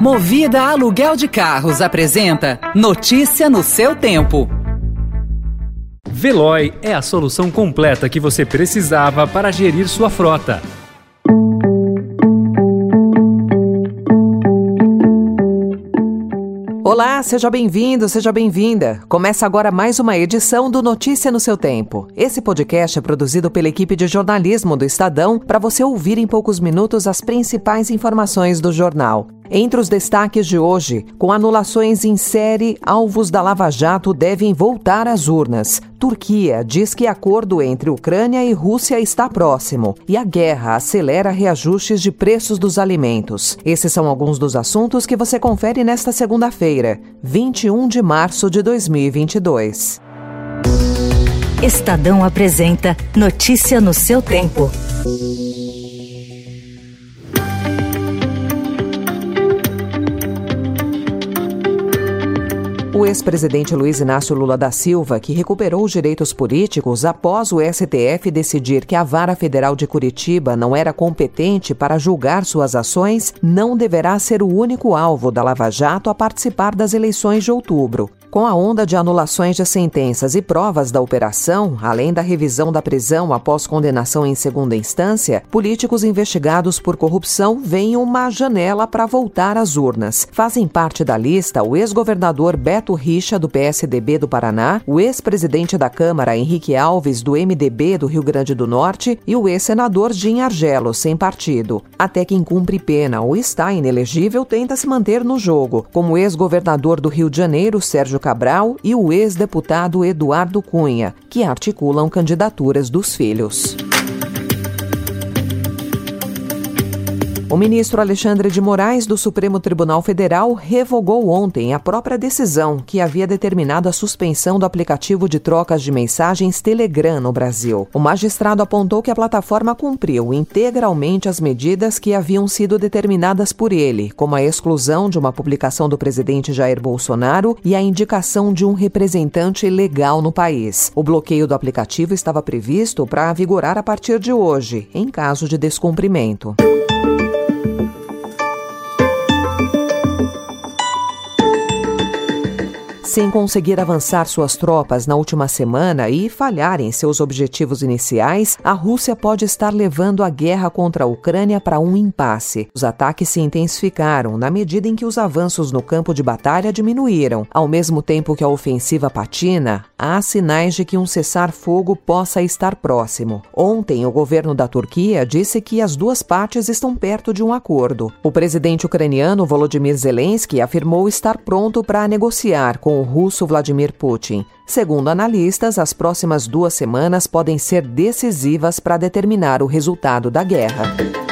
Movida Aluguel de Carros apresenta Notícia no seu tempo. Veloy é a solução completa que você precisava para gerir sua frota. Olá, seja bem-vindo, seja bem-vinda. Começa agora mais uma edição do Notícia no seu Tempo. Esse podcast é produzido pela equipe de jornalismo do Estadão para você ouvir em poucos minutos as principais informações do jornal. Entre os destaques de hoje, com anulações em série, alvos da Lava Jato devem voltar às urnas. Turquia diz que acordo entre Ucrânia e Rússia está próximo e a guerra acelera reajustes de preços dos alimentos. Esses são alguns dos assuntos que você confere nesta segunda-feira, 21 de março de 2022. Estadão apresenta Notícia no seu tempo. O ex-presidente Luiz Inácio Lula da Silva, que recuperou os direitos políticos após o STF decidir que a Vara Federal de Curitiba não era competente para julgar suas ações, não deverá ser o único alvo da Lava Jato a participar das eleições de outubro. Com a onda de anulações de sentenças e provas da operação, além da revisão da prisão após condenação em segunda instância, políticos investigados por corrupção veem uma janela para voltar às urnas. Fazem parte da lista o ex-governador Beto Richa, do PSDB do Paraná, o ex-presidente da Câmara Henrique Alves, do MDB do Rio Grande do Norte, e o ex-senador Jim Argelo, sem partido. Até quem cumpre pena ou está inelegível tenta se manter no jogo, como o ex-governador do Rio de Janeiro, Sérgio Cabral e o ex-deputado Eduardo Cunha, que articulam candidaturas dos filhos. O ministro Alexandre de Moraes, do Supremo Tribunal Federal, revogou ontem a própria decisão que havia determinado a suspensão do aplicativo de trocas de mensagens Telegram no Brasil. O magistrado apontou que a plataforma cumpriu integralmente as medidas que haviam sido determinadas por ele, como a exclusão de uma publicação do presidente Jair Bolsonaro e a indicação de um representante legal no país. O bloqueio do aplicativo estava previsto para vigorar a partir de hoje, em caso de descumprimento. Sem conseguir avançar suas tropas na última semana e falhar em seus objetivos iniciais, a Rússia pode estar levando a guerra contra a Ucrânia para um impasse. Os ataques se intensificaram na medida em que os avanços no campo de batalha diminuíram. Ao mesmo tempo que a ofensiva patina, há sinais de que um cessar-fogo possa estar próximo. Ontem, o governo da Turquia disse que as duas partes estão perto de um acordo. O presidente ucraniano Volodymyr Zelensky afirmou estar pronto para negociar com o russo Vladimir Putin. Segundo analistas, as próximas duas semanas podem ser decisivas para determinar o resultado da guerra.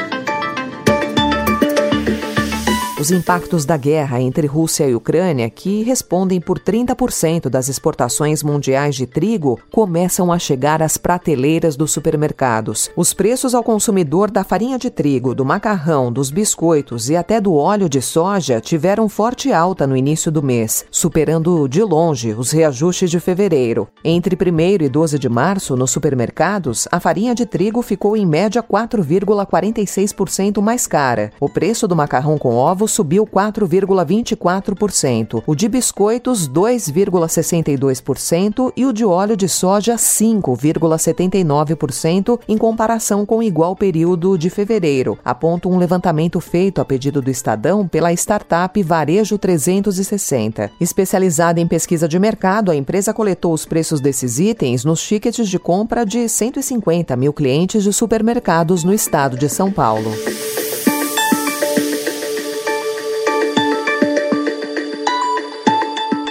Os impactos da guerra entre Rússia e Ucrânia, que respondem por 30% das exportações mundiais de trigo, começam a chegar às prateleiras dos supermercados. Os preços ao consumidor da farinha de trigo, do macarrão, dos biscoitos e até do óleo de soja tiveram forte alta no início do mês, superando de longe os reajustes de fevereiro. Entre 1 e 12 de março, nos supermercados, a farinha de trigo ficou em média 4,46% mais cara. O preço do macarrão com ovos subiu 4,24%, o de biscoitos 2,62% e o de óleo de soja 5,79% em comparação com o igual período de fevereiro, aponta um levantamento feito a pedido do Estadão pela startup Varejo 360. Especializada em pesquisa de mercado, a empresa coletou os preços desses itens nos tickets de compra de 150 mil clientes de supermercados no estado de São Paulo.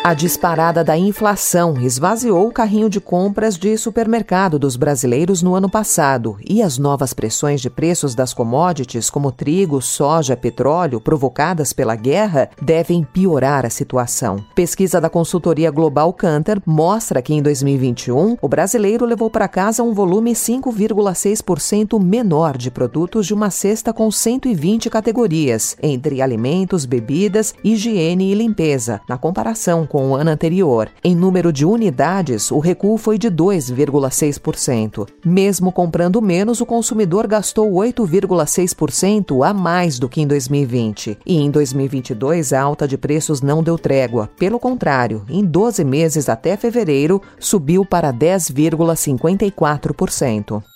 A disparada da inflação esvaziou o carrinho de compras de supermercado dos brasileiros no ano passado e as novas pressões de preços das commodities, como trigo, soja, petróleo, provocadas pela guerra, devem piorar a situação. Pesquisa da consultoria Global Canter mostra que em 2021 o brasileiro levou para casa um volume 5,6% menor de produtos de uma cesta com 120 categorias, entre alimentos, bebidas, higiene e limpeza, na comparação com com o ano anterior. Em número de unidades, o recuo foi de 2,6%. Mesmo comprando menos, o consumidor gastou 8,6% a mais do que em 2020. E em 2022, a alta de preços não deu trégua. Pelo contrário, em 12 meses até fevereiro, subiu para 10,54%.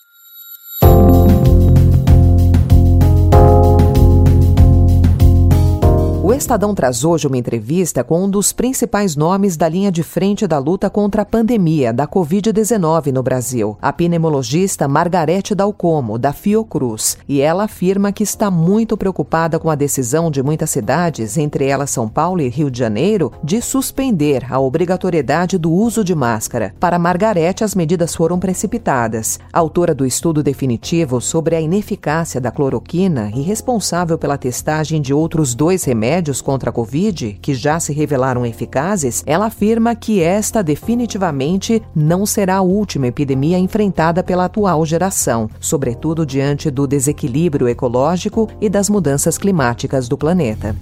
Estadão traz hoje uma entrevista com um dos principais nomes da linha de frente da luta contra a pandemia da Covid-19 no Brasil, a pneumologista Margarete Dalcomo, da Fiocruz. E ela afirma que está muito preocupada com a decisão de muitas cidades, entre elas São Paulo e Rio de Janeiro, de suspender a obrigatoriedade do uso de máscara. Para Margarete, as medidas foram precipitadas. Autora do estudo definitivo sobre a ineficácia da cloroquina e responsável pela testagem de outros dois remédios, contra a Covid, que já se revelaram eficazes, ela afirma que esta definitivamente não será a última epidemia enfrentada pela atual geração, sobretudo diante do desequilíbrio ecológico e das mudanças climáticas do planeta.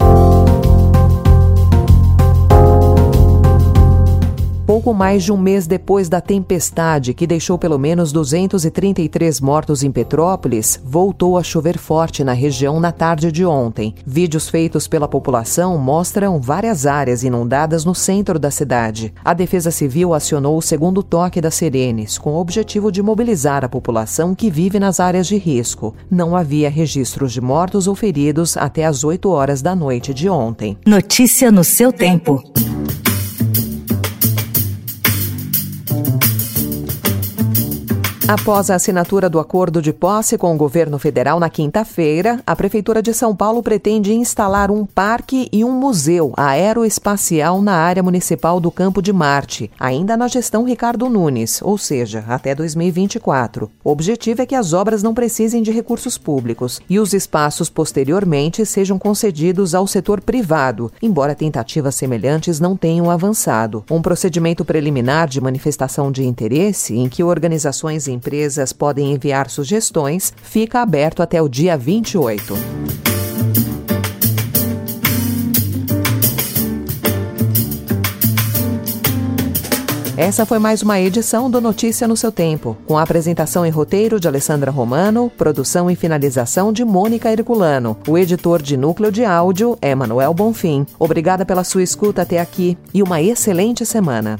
Pouco mais de um mês depois da tempestade que deixou pelo menos 233 mortos em Petrópolis, voltou a chover forte na região na tarde de ontem. Vídeos feitos pela população mostram várias áreas inundadas no centro da cidade. A Defesa Civil acionou o segundo toque das sirenes, com o objetivo de mobilizar a população que vive nas áreas de risco. Não havia registros de mortos ou feridos até as 8 horas da noite de ontem. Notícia no seu tempo. Após a assinatura do acordo de posse com o governo federal na quinta-feira, a Prefeitura de São Paulo pretende instalar um parque e um museu aeroespacial na área municipal do Campo de Marte, ainda na gestão Ricardo Nunes, ou seja, até 2024. O objetivo é que as obras não precisem de recursos públicos e os espaços posteriormente sejam concedidos ao setor privado, embora tentativas semelhantes não tenham avançado. Um procedimento preliminar de manifestação de interesse, em que organizações empresas podem enviar sugestões, fica aberto até o dia 28. Essa foi mais uma edição do Notícia no seu Tempo, com a apresentação e roteiro de Alessandra Romano, produção e finalização de Mônica Herculano. O editor de núcleo de áudio é Manuel Bonfim. Obrigada pela sua escuta até aqui e uma excelente semana.